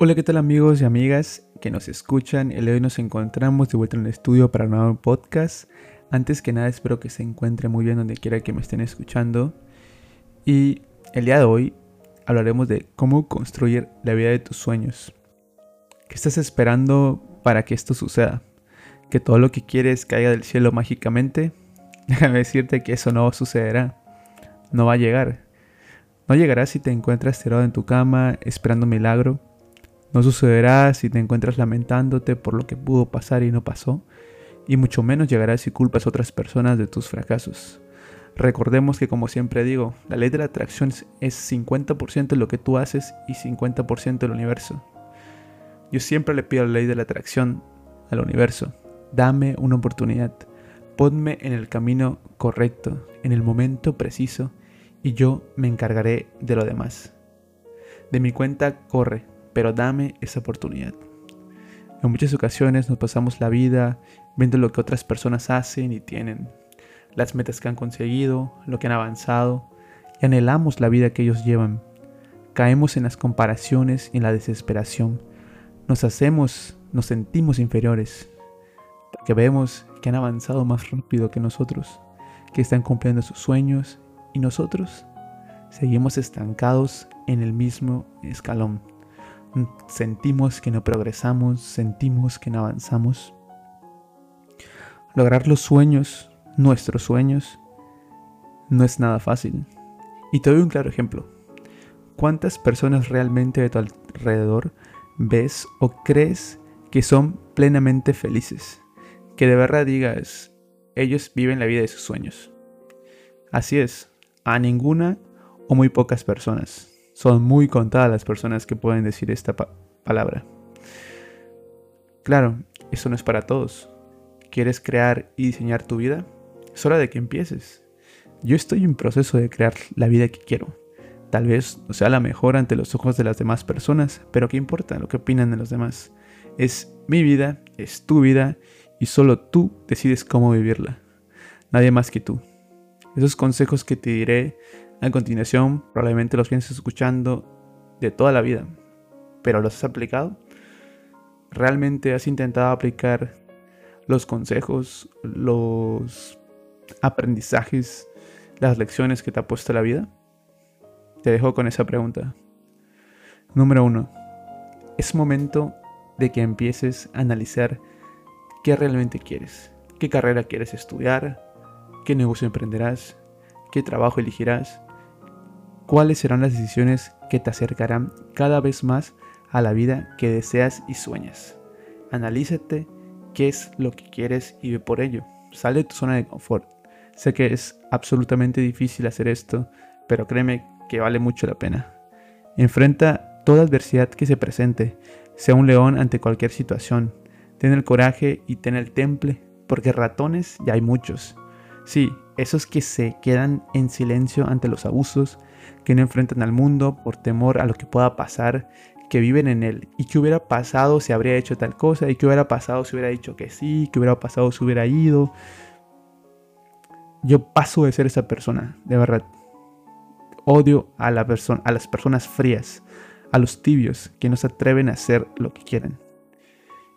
Hola, ¿qué tal amigos y amigas que nos escuchan? El de hoy nos encontramos de vuelta en el estudio para un nuevo podcast. Antes que nada, espero que se encuentre muy bien donde quiera que me estén escuchando. Y el día de hoy hablaremos de cómo construir la vida de tus sueños. ¿Qué estás esperando para que esto suceda? ¿Que todo lo que quieres caiga del cielo mágicamente? Déjame decirte que eso no sucederá. No va a llegar. No llegará si te encuentras tirado en tu cama esperando un milagro no sucederá si te encuentras lamentándote por lo que pudo pasar y no pasó, y mucho menos llegará si culpas a otras personas de tus fracasos. Recordemos que como siempre digo, la ley de la atracción es 50% lo que tú haces y 50% el universo. Yo siempre le pido la ley de la atracción al universo. Dame una oportunidad. Ponme en el camino correcto, en el momento preciso, y yo me encargaré de lo demás. De mi cuenta corre, pero dame esa oportunidad. En muchas ocasiones nos pasamos la vida viendo lo que otras personas hacen y tienen, las metas que han conseguido, lo que han avanzado, y anhelamos la vida que ellos llevan. Caemos en las comparaciones y en la desesperación. Nos hacemos, nos sentimos inferiores, porque vemos que han avanzado más rápido que nosotros, que están cumpliendo sus sueños y nosotros seguimos estancados en el mismo escalón sentimos que no progresamos, sentimos que no avanzamos. Lograr los sueños, nuestros sueños, no es nada fácil. Y te doy un claro ejemplo. ¿Cuántas personas realmente de tu alrededor ves o crees que son plenamente felices? Que de verdad digas, ellos viven la vida de sus sueños. Así es, a ninguna o muy pocas personas. Son muy contadas las personas que pueden decir esta palabra. Claro, eso no es para todos. ¿Quieres crear y diseñar tu vida? Es hora de que empieces. Yo estoy en proceso de crear la vida que quiero. Tal vez no sea la mejor ante los ojos de las demás personas, pero ¿qué importa lo que opinan de los demás? Es mi vida, es tu vida y solo tú decides cómo vivirla. Nadie más que tú. Esos consejos que te diré a continuación, probablemente los vienes escuchando de toda la vida, pero ¿los has aplicado? ¿Realmente has intentado aplicar los consejos, los aprendizajes, las lecciones que te ha puesto la vida? Te dejo con esa pregunta. Número uno. Es momento de que empieces a analizar qué realmente quieres, qué carrera quieres estudiar, qué negocio emprenderás, qué trabajo elegirás, cuáles serán las decisiones que te acercarán cada vez más a la vida que deseas y sueñas. Analízate qué es lo que quieres y ve por ello. Sale de tu zona de confort. Sé que es absolutamente difícil hacer esto, pero créeme que vale mucho la pena. Enfrenta toda adversidad que se presente, sea un león ante cualquier situación. Ten el coraje y ten el temple, porque ratones ya hay muchos. Sí, esos que se quedan en silencio ante los abusos, que no enfrentan al mundo por temor a lo que pueda pasar, que viven en él. ¿Y qué hubiera pasado si habría hecho tal cosa? ¿Y qué hubiera pasado si hubiera dicho que sí? ¿Qué hubiera pasado si hubiera ido? Yo paso de ser esa persona, de verdad. Odio a, la persona, a las personas frías, a los tibios que no se atreven a hacer lo que quieren.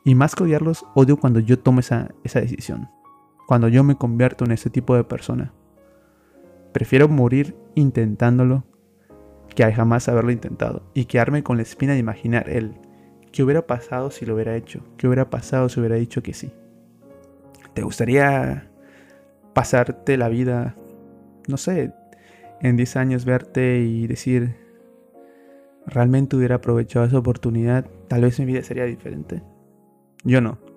Y más que odiarlos, odio cuando yo tomo esa, esa decisión. Cuando yo me convierto en ese tipo de persona. Prefiero morir intentándolo que jamás haberlo intentado y quedarme con la espina de imaginar el qué hubiera pasado si lo hubiera hecho, qué hubiera pasado si hubiera dicho que sí. ¿Te gustaría pasarte la vida, no sé, en 10 años verte y decir, realmente hubiera aprovechado esa oportunidad, tal vez mi vida sería diferente? Yo no.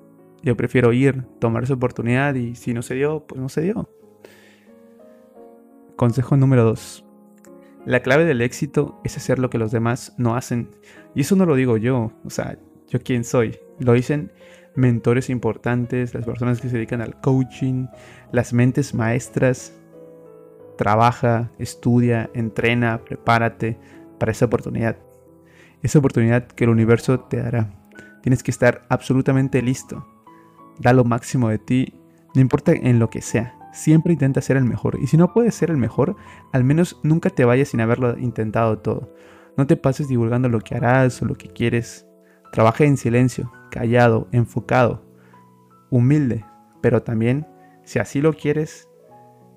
Yo prefiero ir, tomar esa oportunidad y si no se dio, pues no se dio. Consejo número 2. La clave del éxito es hacer lo que los demás no hacen. Y eso no lo digo yo, o sea, yo quién soy. Lo dicen mentores importantes, las personas que se dedican al coaching, las mentes maestras. Trabaja, estudia, entrena, prepárate para esa oportunidad. Esa oportunidad que el universo te dará. Tienes que estar absolutamente listo. Da lo máximo de ti, no importa en lo que sea. Siempre intenta ser el mejor. Y si no puedes ser el mejor, al menos nunca te vayas sin haberlo intentado todo. No te pases divulgando lo que harás o lo que quieres Trabaja en silencio, callado, enfocado, humilde, pero también, si así lo quieres,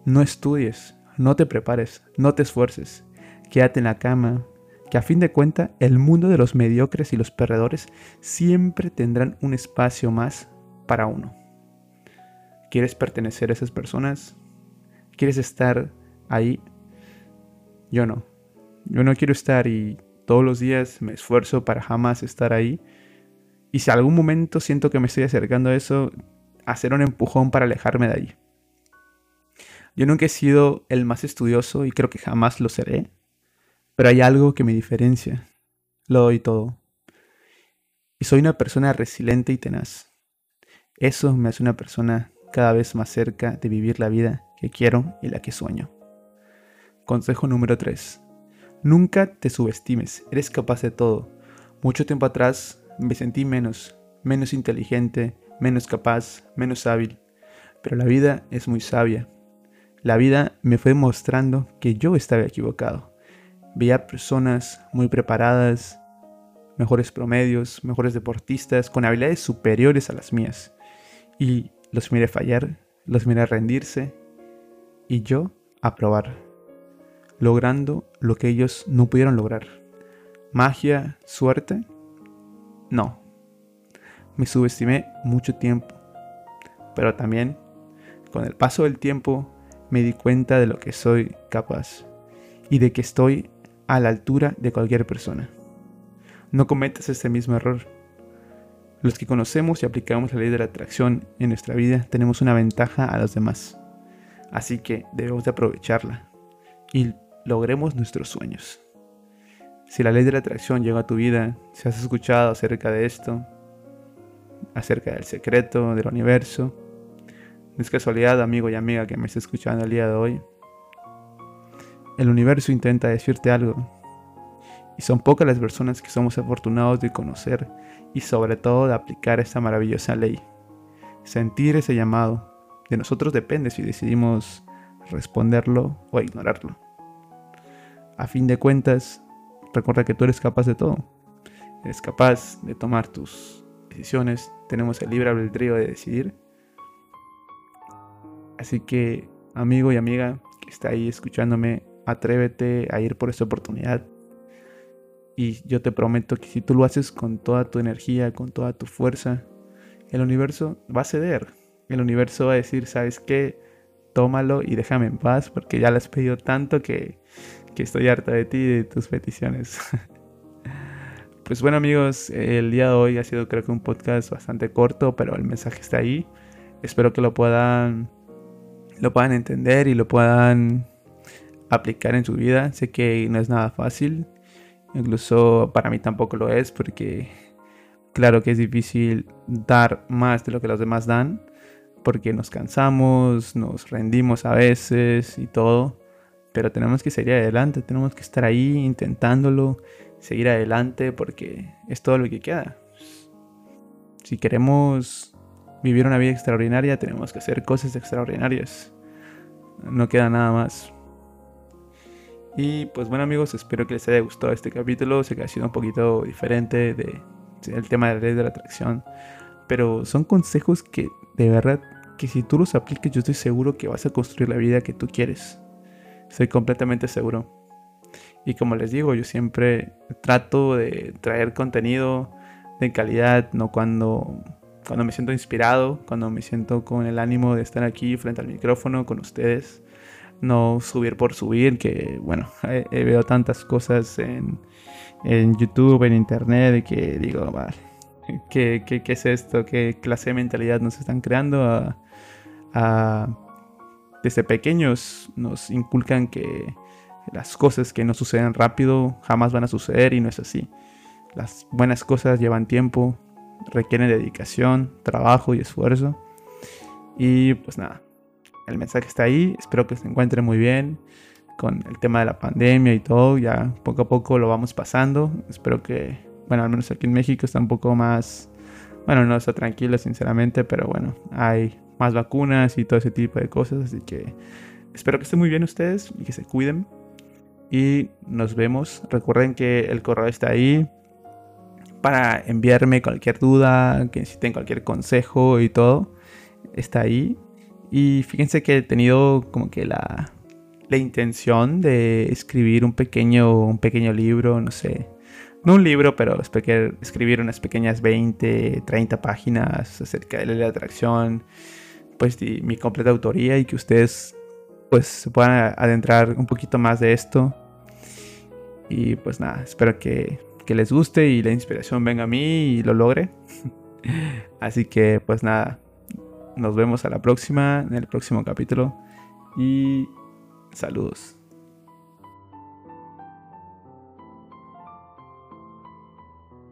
no estudies, no te prepares, no te esfuerces, quédate en la cama, que a fin de cuentas el mundo de los mediocres y los perdedores siempre tendrán un espacio más para uno. ¿Quieres pertenecer a esas personas? ¿Quieres estar ahí? Yo no. Yo no quiero estar y todos los días me esfuerzo para jamás estar ahí. Y si algún momento siento que me estoy acercando a eso, hacer un empujón para alejarme de ahí. Yo nunca he sido el más estudioso y creo que jamás lo seré. Pero hay algo que me diferencia. Lo doy todo. Y soy una persona resiliente y tenaz. Eso me hace una persona cada vez más cerca de vivir la vida que quiero y la que sueño. Consejo número 3. Nunca te subestimes, eres capaz de todo. Mucho tiempo atrás me sentí menos, menos inteligente, menos capaz, menos hábil. Pero la vida es muy sabia. La vida me fue mostrando que yo estaba equivocado. Veía personas muy preparadas, mejores promedios, mejores deportistas, con habilidades superiores a las mías. Y los miré fallar, los miré rendirse y yo aprobar, logrando lo que ellos no pudieron lograr. Magia, suerte, no. Me subestimé mucho tiempo, pero también con el paso del tiempo me di cuenta de lo que soy capaz y de que estoy a la altura de cualquier persona. No cometas este mismo error. Los que conocemos y aplicamos la ley de la atracción en nuestra vida tenemos una ventaja a los demás. Así que debemos de aprovecharla y logremos nuestros sueños. Si la ley de la atracción llega a tu vida, si has escuchado acerca de esto, acerca del secreto del universo, no es casualidad, amigo y amiga que me está escuchando el día de hoy. El universo intenta decirte algo. Y son pocas las personas que somos afortunados de conocer y sobre todo de aplicar esta maravillosa ley. Sentir ese llamado. De nosotros depende si decidimos responderlo o ignorarlo. A fin de cuentas, recuerda que tú eres capaz de todo. Eres capaz de tomar tus decisiones. Tenemos el libre albedrío de decidir. Así que, amigo y amiga que está ahí escuchándome, atrévete a ir por esta oportunidad. Y yo te prometo que si tú lo haces con toda tu energía, con toda tu fuerza, el universo va a ceder. El universo va a decir, ¿sabes qué? Tómalo y déjame en paz porque ya le has pedido tanto que, que estoy harta de ti y de tus peticiones. pues bueno amigos, el día de hoy ha sido creo que un podcast bastante corto, pero el mensaje está ahí. Espero que lo puedan lo puedan entender y lo puedan aplicar en su vida. Sé que no es nada fácil, Incluso para mí tampoco lo es porque claro que es difícil dar más de lo que los demás dan porque nos cansamos, nos rendimos a veces y todo, pero tenemos que seguir adelante, tenemos que estar ahí intentándolo, seguir adelante porque es todo lo que queda. Si queremos vivir una vida extraordinaria, tenemos que hacer cosas extraordinarias. No queda nada más. Y pues bueno amigos, espero que les haya gustado este capítulo. Sé que ha sido un poquito diferente de, del tema de la ley de la atracción. Pero son consejos que de verdad que si tú los apliques yo estoy seguro que vas a construir la vida que tú quieres. Estoy completamente seguro. Y como les digo, yo siempre trato de traer contenido de calidad, no cuando, cuando me siento inspirado, cuando me siento con el ánimo de estar aquí frente al micrófono con ustedes no subir por subir, que bueno, veo tantas cosas en, YouTube, en internet, que digo, vale, ¿qué, es esto? ¿Qué clase de mentalidad nos están creando? desde pequeños nos inculcan que las cosas que no suceden rápido jamás van a suceder y no es así. Las buenas cosas llevan tiempo, requieren dedicación, trabajo y esfuerzo. Y pues nada, el mensaje está ahí. Espero que se encuentre muy bien con el tema de la pandemia y todo. Ya poco a poco lo vamos pasando. Espero que, bueno, al menos aquí en México está un poco más, bueno, no está tranquilo sinceramente, pero bueno, hay más vacunas y todo ese tipo de cosas. Así que espero que estén muy bien ustedes y que se cuiden. Y nos vemos. Recuerden que el correo está ahí para enviarme cualquier duda, que necesiten cualquier consejo y todo, está ahí. Y fíjense que he tenido como que la, la intención de escribir un pequeño, un pequeño libro, no sé. No un libro, pero escribir unas pequeñas 20, 30 páginas acerca de la atracción, pues mi completa autoría y que ustedes pues se puedan adentrar un poquito más de esto. Y pues nada, espero que, que les guste y la inspiración venga a mí y lo logre. Así que pues nada, nos vemos a la próxima, en el próximo capítulo. Y saludos.